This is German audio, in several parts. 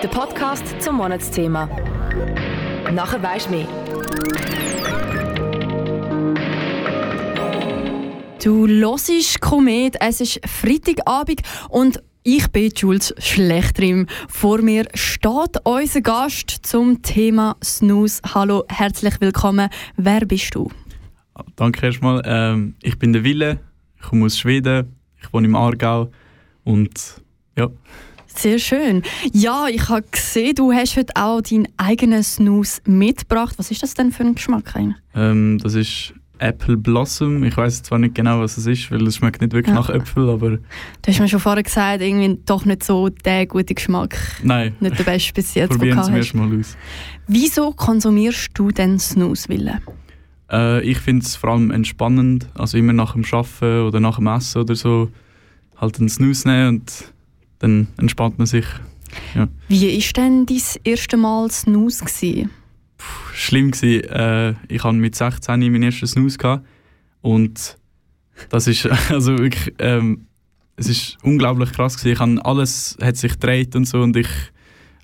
Der Podcast zum Monatsthema. Nachher weisst du mehr. Du hörst Komet, es ist Freitagabend und ich bin Jules Schlechtrim. Vor mir steht unser Gast zum Thema Snooze. Hallo, herzlich willkommen. Wer bist du? Danke erstmal. Ähm, ich bin der Wille, ich komme aus Schweden, ich wohne im Aargau und ja. Sehr schön. Ja, ich habe gesehen, du hast heute auch deinen eigenen Snooze mitgebracht. Was ist das denn für ein Geschmack eigentlich? Ähm, das ist Apple Blossom. Ich weiß zwar nicht genau, was es ist, weil es schmeckt nicht wirklich ja. nach Äpfel, aber... Du hast mir schon vorher gesagt, irgendwie doch nicht so der gute Geschmack. Nein. Nicht der beste bis jetzt, Probieren Sie erst mal aus. Wieso konsumierst du denn Snooze, Wille? Äh, ich finde es vor allem entspannend, also immer nach dem Arbeiten oder nach dem Essen oder so, halt einen Snooze nehmen und dann entspannt man sich. Ja. Wie war denn dein erste Mal Snooze? Gewesen? Puh, schlimm gewesen. Äh, ich hatte mit 16 meinen ersten Snooze gehabt und das ist also wirklich, ähm, es ist unglaublich krass gewesen. Ich habe alles hat sich gedreht und so und ich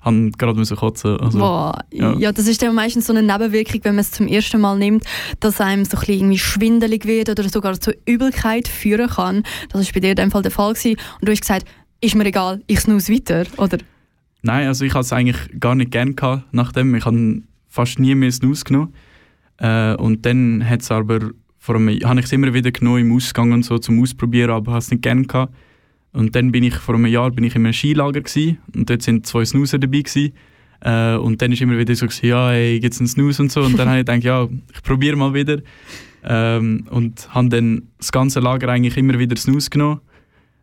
habe gerade müssen kotzen. Also, Boah, ja. ja. das ist dann meistens so eine Nebenwirkung, wenn man es zum ersten Mal nimmt, dass einem so ein irgendwie schwindelig wird oder sogar zur Übelkeit führen kann. Das ist bei dir in dem Fall der Fall gewesen. Und du hast gesagt, ist mir egal, ich snooze weiter, oder? Nein, also ich hatte es eigentlich gar nicht gern gehabt, nachdem. Ich habe fast nie mehr Snooze genommen. Äh, und dann hat es aber vor einem, habe ich es immer wieder genommen im Ausgang und so zum Ausprobieren, aber habe es nicht gern gehabt. Und dann bin ich vor einem Jahr bin ich in einem Skilager gewesen, und dort sind zwei Snoozer dabei gewesen. Äh, und dann ist immer wieder so gewesen, ja, hey, gibt's einen Snooze und so. Und dann habe ich gedacht, ja, ich probiere mal wieder. Ähm, und habe dann das ganze Lager eigentlich immer wieder Snooze genommen.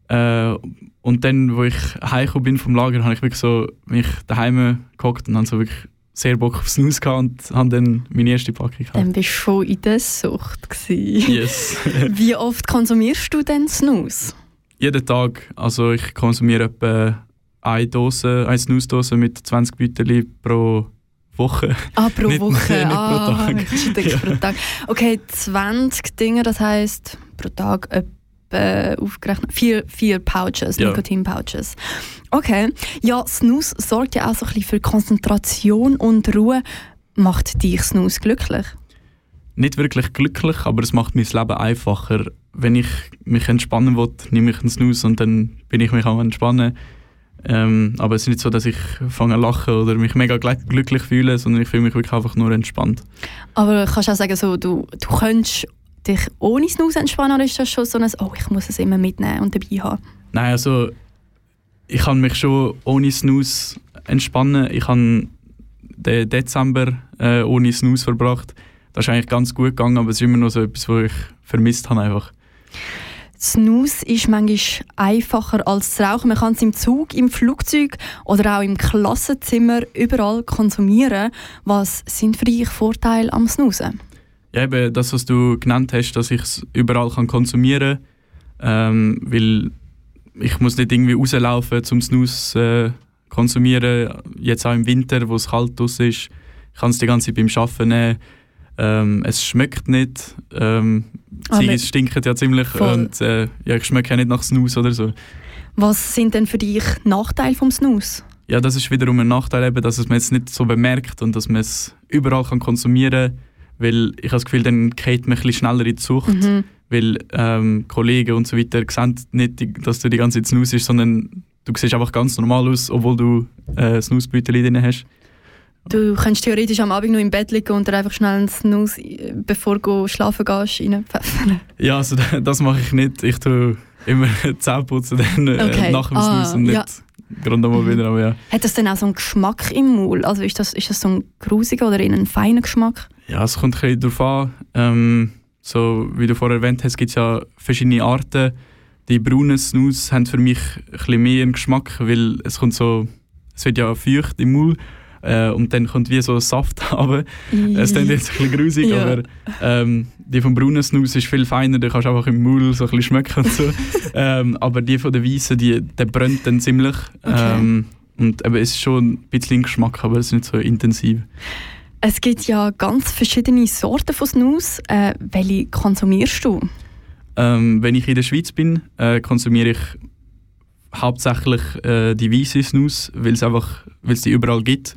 Äh, und dann, wo ich heimgekommen bin vom Lager, habe ich wirklich so mich daheim gehockt und habe so wirklich sehr Bock auf Snooze gehabt und habe dann meine erste Packung gehabt. Dann bist du schon in der Sucht Yes. Wie oft konsumierst du denn Snooze? jeden Tag. Also ich konsumiere etwa eine Dose, eine Snooze-Dose mit 20 Beutel pro Woche. Ah, pro nicht, Woche? Nicht ah, pro Tag. ja. pro Tag. Okay, 20 Dinge, das heisst pro Tag etwa aufgerechnet vier, vier Pouches, ja. Nikotin-Pouches. Okay, ja, Snooze sorgt ja auch so ein bisschen für Konzentration und Ruhe. Macht dich Snooze glücklich? Nicht wirklich glücklich, aber es macht mein Leben einfacher wenn ich mich entspannen will, nehme ich einen Snooze und dann bin ich mich am entspannen. Ähm, aber es ist nicht so, dass ich fange an lachen oder mich mega glücklich fühle, sondern ich fühle mich wirklich einfach nur entspannt. Aber kannst du auch sagen, so, du, du könntest dich ohne Snooze entspannen oder ist das schon so ein «Oh, ich muss es immer mitnehmen und dabei haben»? Nein, also ich kann mich schon ohne Snooze entspannen. Ich habe den Dezember äh, ohne Snooze verbracht. Das ist eigentlich ganz gut gegangen, aber es ist immer noch so etwas, was ich vermisst habe einfach. Snooze ist manchmal einfacher als zu rauchen. Man kann es im Zug, im Flugzeug oder auch im Klassenzimmer überall konsumieren. Was sind für dich Vorteile am Snoozen? Ja, eben das, was du genannt hast, dass ich es überall kann konsumieren kann. Ähm, weil ich muss nicht irgendwie rauslaufen zum Snooze äh, konsumieren. Jetzt auch im Winter, wo es kalt ist. Ich kann es die ganze Zeit beim Arbeiten nehmen. Ähm, es schmeckt nicht. Ähm, Ziege stinken ja ziemlich voll. und äh, ja, ich schmecke ja nicht nach Snus oder so. Was sind denn für dich Nachteile vom Snus? Ja, das ist wiederum ein Nachteil, eben, dass man es nicht so bemerkt und dass man es überall kann konsumieren kann. Weil ich habe das Gefühl, dann geht man ein bisschen schneller in die Sucht. Mhm. Weil ähm, Kollegen und so weiter sehen nicht, dass du die ganze Zeit Snus ist, sondern du siehst einfach ganz normal aus, obwohl du äh, Snusbeutel drin hast. Du kannst theoretisch am Abend noch im Bett liegen und dir einfach schnell einen Snooze, äh, bevor du schlafen gehst, reinpfeffern. Ja, also das mache ich nicht. Ich tue immer Zähne putzen dann, äh, okay. nach dem ah, Snooze und nicht ja. Gerade mal wieder. Aber ja. Hat das denn auch so einen Geschmack im Maul? Also ist das, ist das so ein grusiger oder ein feiner Geschmack? Ja, es kommt ein bisschen darauf an. Ähm, so, wie du vorher erwähnt hast, gibt es ja verschiedene Arten. Die braunen Snooze haben für mich ein bisschen mehr einen Geschmack, weil es kommt so, es wird ja feucht im Maul äh, und dann kommt wie so Saft runter. Es klingt jetzt ein bisschen grusig, ja. aber ähm, die vom braunen Snus ist viel feiner, da kannst du einfach im Maul so ein bisschen schmecken und so. ähm, aber die von der weißen, die, der brennt dann ziemlich. Okay. Ähm, und eben, es ist schon ein bisschen Geschmack, aber es ist nicht so intensiv. Es gibt ja ganz verschiedene Sorten von Snus. Äh, welche konsumierst du? Ähm, wenn ich in der Schweiz bin, äh, konsumiere ich hauptsächlich äh, die weiße Snus, weil es einfach, weil es die überall gibt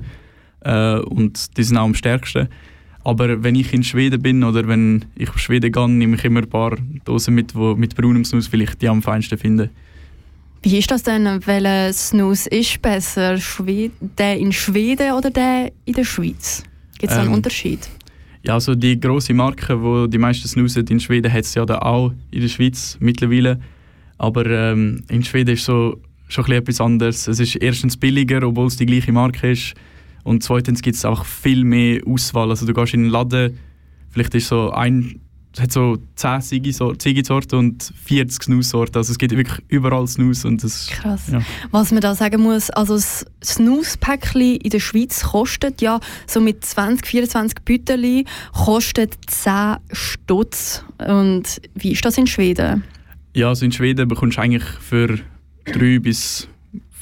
äh, und die sind auch am stärksten. Aber wenn ich in Schweden bin oder wenn ich auf Schweden gehe, nehme ich immer ein paar Dosen mit, wo, mit braunem Snus, weil ich die am feinsten finde. Wie ist das denn? Welcher Snus ist besser? Der in Schweden oder der in der Schweiz? Gibt es ähm, einen Unterschied? Ja, also die große Marke, wo die meisten snusen in Schweden, hat es ja da auch in der Schweiz mittlerweile. Aber ähm, in Schweden ist so schon etwas anderes. Es ist erstens billiger, obwohl es die gleiche Marke ist. Und zweitens gibt es auch viel mehr Auswahl. Also du gehst in einen Laden, vielleicht ist so ein, es hat so 10 Ziegesorten und 40 Snus-Sorten. Also es gibt wirklich überall Snus. Und das, Krass. Ja. Was man da sagen muss, also das Snus-Päckchen in der Schweiz kostet ja so mit 20, 24 Büteli kostet 10 Stutz. Und wie ist das in Schweden? Ja, also in Schweden bekommst du eigentlich für 3 bis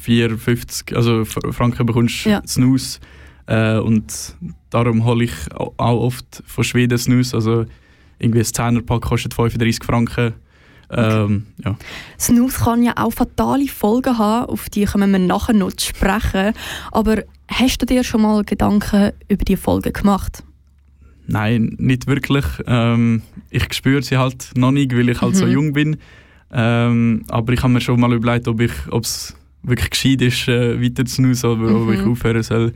4,50 also Franken bekommst du ja. Snus. Äh, und darum hole ich auch oft von Schweden Snus. Also irgendwie ein 10er-Pack kostet 35 Franken. Ähm, ja. Snus kann ja auch fatale Folgen haben, auf die können wir nachher noch sprechen. Aber hast du dir schon mal Gedanken über die Folgen gemacht? Nein, nicht wirklich. Ähm, ich spüre sie halt noch nicht, weil ich halt mhm. so jung bin. Ähm, aber ich habe mir schon mal überlegt, ob es wirklich gescheit ist, äh, weiter zu snoozen oder mhm. ob ich mhm. aufhören soll.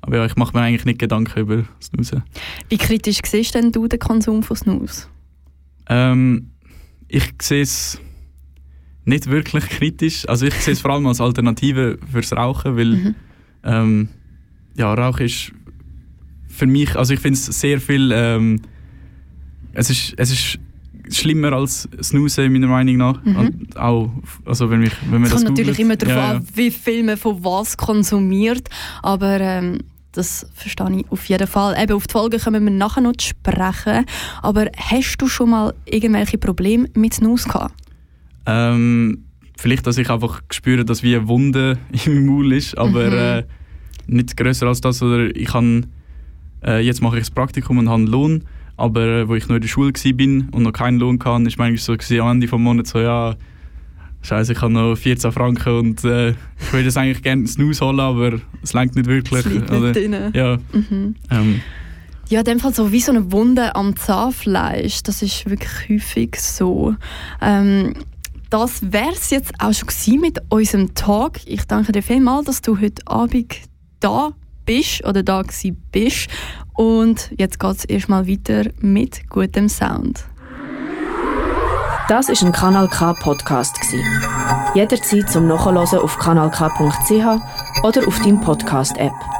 Aber ja, ich mache mir eigentlich nicht Gedanken über Snoozen. Wie kritisch siehst denn du den Konsum von Snooze? Ähm, ich sehe es nicht wirklich kritisch. Also ich sehe es vor allem als Alternative fürs Rauchen, weil mhm. ähm, ja, Rauchen ist für mich, also ich finde es sehr viel, ähm, es, ist, es ist schlimmer als Snooze meiner Meinung nach. Mhm. Auch, also wenn, mich, wenn man es das kommt natürlich immer darauf ja, an, wie viel man von was konsumiert, aber ähm, das verstehe ich auf jeden Fall. Eben auf die Folge kommen wir nachher noch zu sprechen. Aber hast du schon mal irgendwelche Probleme mit Snooze gehabt? Ähm, vielleicht, dass ich einfach spüre, dass wie eine Wunde in meinem Maul ist, aber mhm. äh, nicht größer als das. Oder ich kann, äh, jetzt mache ich das Praktikum und habe einen Lohn aber äh, wo ich noch in der Schule war und noch keinen Lohn hatte, war manchmal so gewesen, am Ende des Monats so, ja, Scheiße, ich habe noch 14 Franken und äh, ich würde es eigentlich gerne Snooze holen, aber es lenkt nicht wirklich. Es liegt nicht drin. Ja. Mhm. Ähm. Ja, in dem Fall so wie so eine Wunde am Zahnfleisch. Das ist wirklich häufig so. Ähm, das wäre es jetzt auch schon mit unserem Tag. Ich danke dir vielmals, dass du heute Abend da bist oder da bist. Und jetzt geht es erstmal weiter mit gutem Sound. Das ist ein Kanal K Podcast Jederzeit zum Nachhören auf kanalk.ch oder auf deinem Podcast App.